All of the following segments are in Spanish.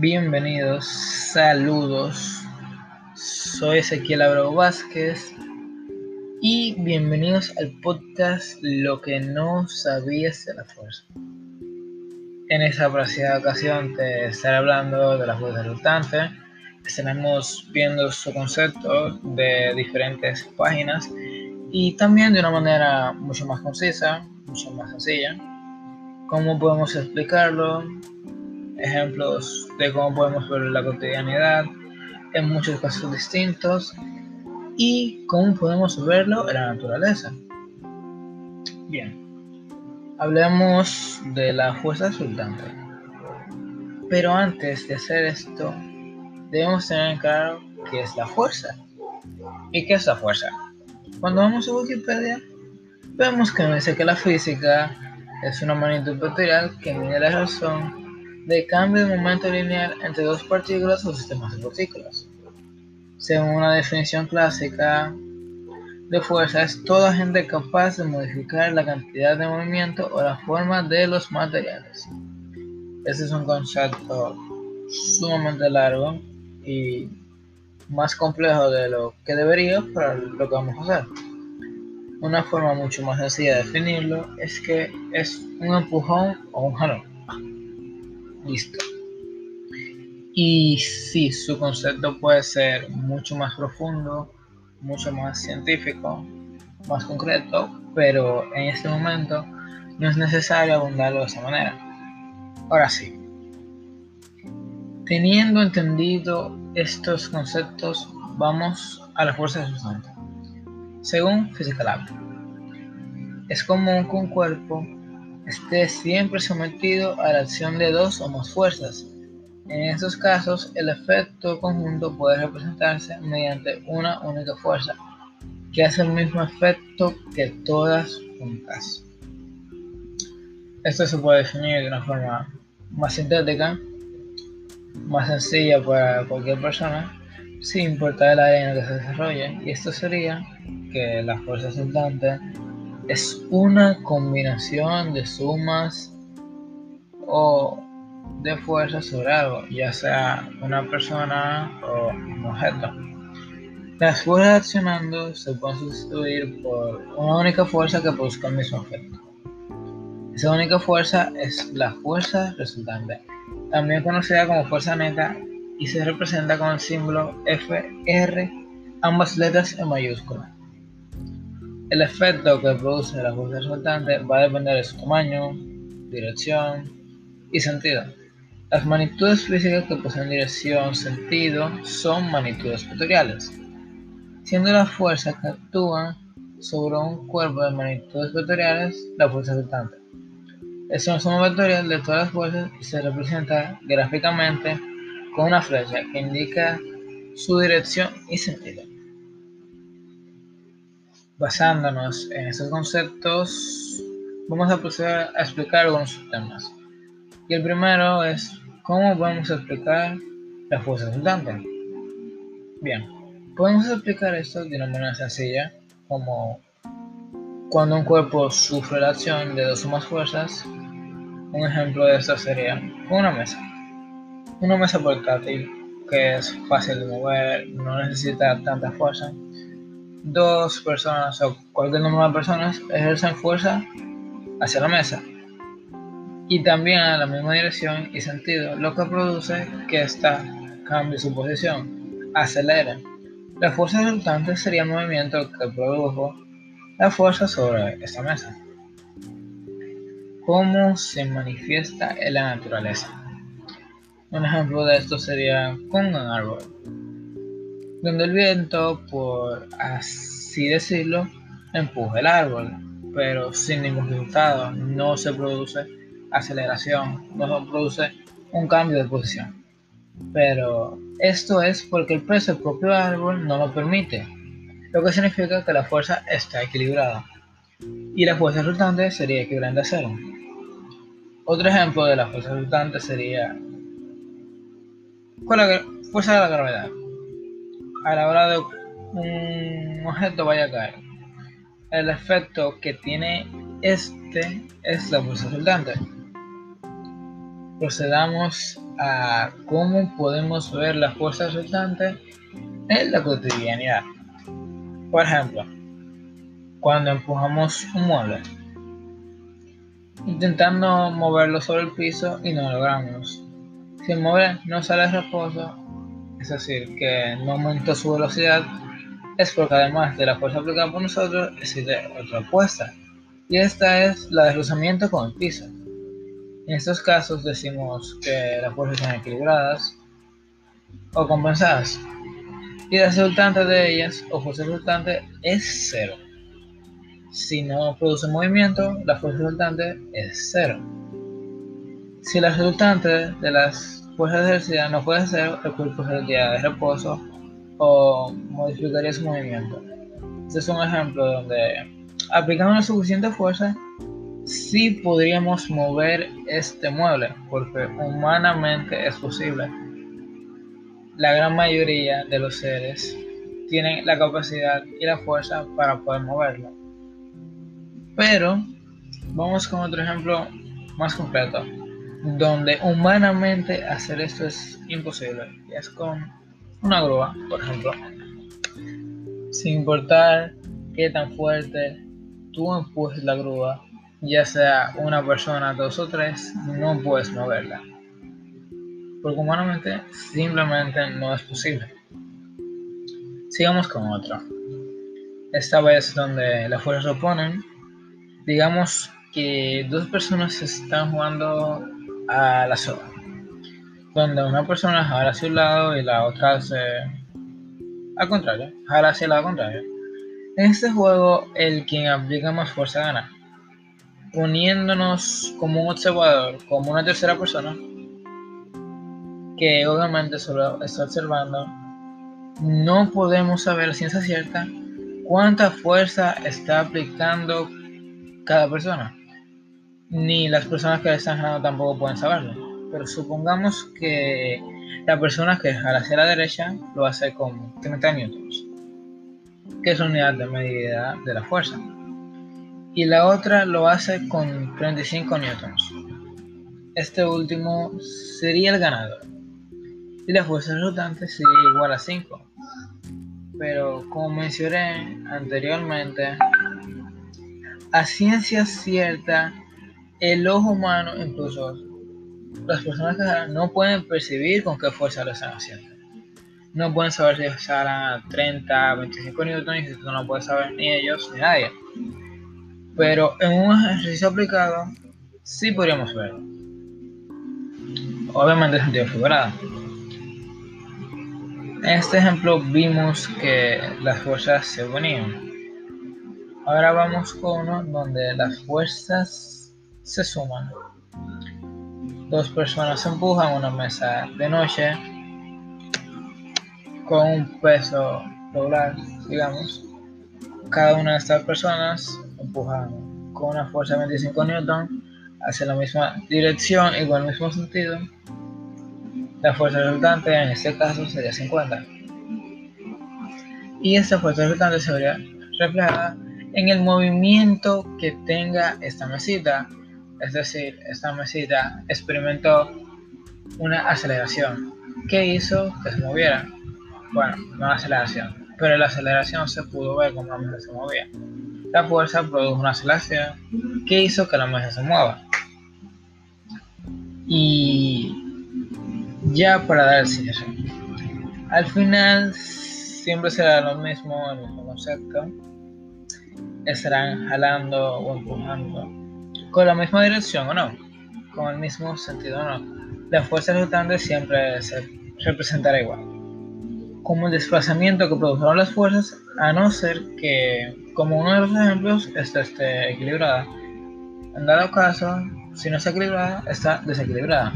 Bienvenidos, saludos. Soy Ezequiel Abreu Vázquez y bienvenidos al podcast Lo que no sabías de la fuerza. En esta apreciada ocasión te estaré hablando de la fuerza resultante. Estaremos viendo su concepto de diferentes páginas y también de una manera mucho más concisa, mucho más sencilla. ¿Cómo podemos explicarlo? Ejemplos de cómo podemos ver la cotidianidad en muchos casos distintos y cómo podemos verlo en la naturaleza. Bien, hablemos de la fuerza resultante. Pero antes de hacer esto, debemos tener claro qué es la fuerza. ¿Y qué es la fuerza? Cuando vamos a Wikipedia, vemos que dice que la física es una magnitud vectorial que mide la razón de cambio de momento lineal entre dos partículas o sistemas de partículas. Según una definición clásica de fuerza, es toda gente capaz de modificar la cantidad de movimiento o la forma de los materiales. Este es un concepto sumamente largo y más complejo de lo que debería para lo que vamos a hacer. Una forma mucho más sencilla de definirlo es que es un empujón o un jalón. Listo. Y sí, su concepto puede ser mucho más profundo, mucho más científico, más concreto, pero en este momento no es necesario abundarlo de esa manera. Ahora sí, teniendo entendido estos conceptos, vamos a la fuerza resultante. Según Physical es común que un cuerpo esté siempre sometido a la acción de dos o más fuerzas. En estos casos, el efecto conjunto puede representarse mediante una única fuerza, que hace el mismo efecto que todas juntas. Esto se puede definir de una forma más sintética más sencilla para cualquier persona, sin importar el área en la que se desarrolle, y esto sería que la fuerza resultante es una combinación de sumas o de fuerzas sobre algo, ya sea una persona o un objeto. Las fuerzas accionando se pueden sustituir por una única fuerza que produzca el mismo efecto. Esa única fuerza es la fuerza resultante también conocida como fuerza neta, y se representa con el símbolo FR, ambas letras en mayúscula. El efecto que produce la fuerza resultante va a depender de su tamaño, dirección y sentido. Las magnitudes físicas que poseen dirección, sentido, son magnitudes vectoriales, siendo la fuerza que actúa sobre un cuerpo de magnitudes vectoriales la fuerza resultante. Es una suma vectorial de todas las fuerzas y se representa gráficamente con una flecha que indica su dirección y sentido. Basándonos en estos conceptos, vamos a proceder a explicar algunos temas. Y el primero es cómo podemos explicar la fuerza resultante. Bien, podemos explicar esto de una manera sencilla, como cuando un cuerpo sufre la acción de dos o más fuerzas, un ejemplo de esto sería una mesa. Una mesa portátil que es fácil de mover, no necesita tanta fuerza. Dos personas o cualquier número de personas ejercen fuerza hacia la mesa y también en la misma dirección y sentido, lo que produce que ésta cambie su posición, acelere. La fuerza resultante sería el movimiento que produjo la fuerza sobre esta mesa. ¿Cómo se manifiesta en la naturaleza? Un ejemplo de esto sería con un árbol, donde el viento, por así decirlo, empuja el árbol, pero sin ningún resultado, no se produce aceleración, no se produce un cambio de posición. Pero esto es porque el peso del propio árbol no lo permite, lo que significa que la fuerza está equilibrada y la fuerza resultante sería equivalente a cero. Otro ejemplo de la fuerza resultante sería con la fuerza de la gravedad. A la hora de un objeto vaya a caer, el efecto que tiene este es la fuerza resultante. Procedamos a cómo podemos ver la fuerza resultante en la cotidianidad. Por ejemplo, cuando empujamos un mueble, intentando moverlo sobre el piso y no lo logramos. Si el mueble no sale reposo, es decir, que no aumentó su velocidad, es porque además de la fuerza aplicada por nosotros, existe otra apuesta, y esta es la de rozamiento con el piso. En estos casos decimos que las fuerzas están equilibradas o compensadas, y la resultante de ellas, o fuerza resultante, es cero. Si no produce movimiento, la fuerza resultante es cero. Si la resultante de las fuerzas de ejercicio no puede ser, el cuerpo día de reposo o modificaría su movimiento. Este es un ejemplo donde aplicando la suficiente fuerza sí podríamos mover este mueble porque humanamente es posible. La gran mayoría de los seres tienen la capacidad y la fuerza para poder moverlo. Pero vamos con otro ejemplo más completo, donde humanamente hacer esto es imposible. Es con una grúa, por ejemplo. Sin importar qué tan fuerte tú empujes la grúa, ya sea una persona, dos o tres, no puedes moverla. Porque humanamente simplemente no es posible. Sigamos con otro. Esta vez donde las fuerzas se oponen digamos que dos personas están jugando a la soga, donde una persona jala hacia un lado y la otra hace al contrario, jala hacia el lado contrario. En este juego, el quien aplica más fuerza gana, poniéndonos como un observador, como una tercera persona, que obviamente solo está observando, no podemos saber la ciencia cierta cuánta fuerza está aplicando cada persona. Ni las personas que le están jalando tampoco pueden saberlo. Pero supongamos que la persona que jala hacia la derecha lo hace con 30 newtons, que es una unidad de medida de la fuerza. Y la otra lo hace con 35 newtons. Este último sería el ganador. Y la fuerza resultante sería igual a 5. Pero como mencioné anteriormente, a ciencia cierta, el ojo humano, incluso las personas que no pueden percibir con qué fuerza lo están haciendo. No pueden saber si salen a 30, 25 newtons y esto no puede saber ni ellos ni nadie. Pero en un ejercicio aplicado, sí podríamos verlo. Obviamente en sentido figurado. En este ejemplo vimos que las fuerzas se unían Ahora vamos con uno donde las fuerzas se suman. Dos personas empujan una mesa de noche con un peso regular, digamos. Cada una de estas personas empuja con una fuerza de 25 newton hacia la misma dirección y con el mismo sentido. La fuerza resultante en este caso sería 50. Y esta fuerza resultante se vería reflejada en el movimiento que tenga esta mesita. Es decir, esta mesita experimentó una aceleración. ¿Qué hizo que se moviera? Bueno, no una aceleración, pero la aceleración se pudo ver como la mesa se movía. La fuerza produjo una aceleración que hizo que la mesa se mueva. Y ya para dar el cierre. Al final siempre será lo mismo, el mismo concepto estarán jalando o empujando con la misma dirección o no, con el mismo sentido o no. La fuerza resultante siempre se representará igual, como el desplazamiento que produjeron las fuerzas, a no ser que, como uno de los ejemplos, esta esté equilibrada. En dado caso, si no está equilibrada, está desequilibrada.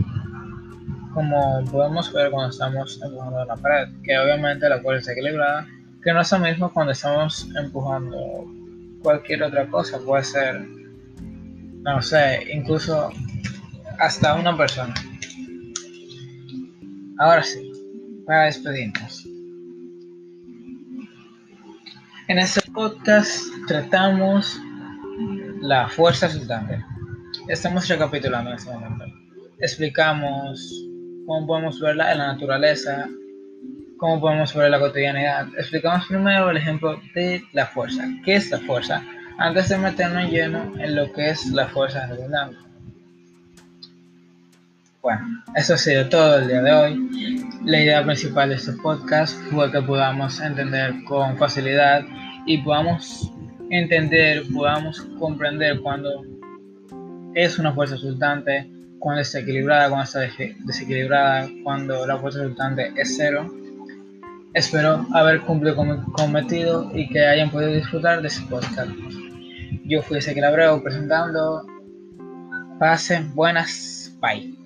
Como podemos ver cuando estamos empujando la pared, que obviamente la fuerza está equilibrada, que no es lo mismo cuando estamos empujando cualquier otra cosa, puede ser, no sé, incluso hasta una persona. Ahora sí, para despedirnos. En este podcast tratamos la fuerza resultante. Estamos recapitulando en este momento. Explicamos cómo podemos verla en la naturaleza, cómo podemos ver la cotidianidad. Explicamos primero el ejemplo de la fuerza. ¿Qué es la fuerza? Antes de meternos lleno en lo que es la fuerza redundante. Bueno, eso ha sido todo el día de hoy. La idea principal de este podcast fue que podamos entender con facilidad y podamos entender, podamos comprender cuando es una fuerza resultante, cuando está equilibrada, cuando está desequilibrada, cuando la fuerza resultante es cero. Espero haber cumplido con mi cometido y que hayan podido disfrutar de este podcast. Yo fui Ezequiel Abreu presentando. Pasen buenas. Bye.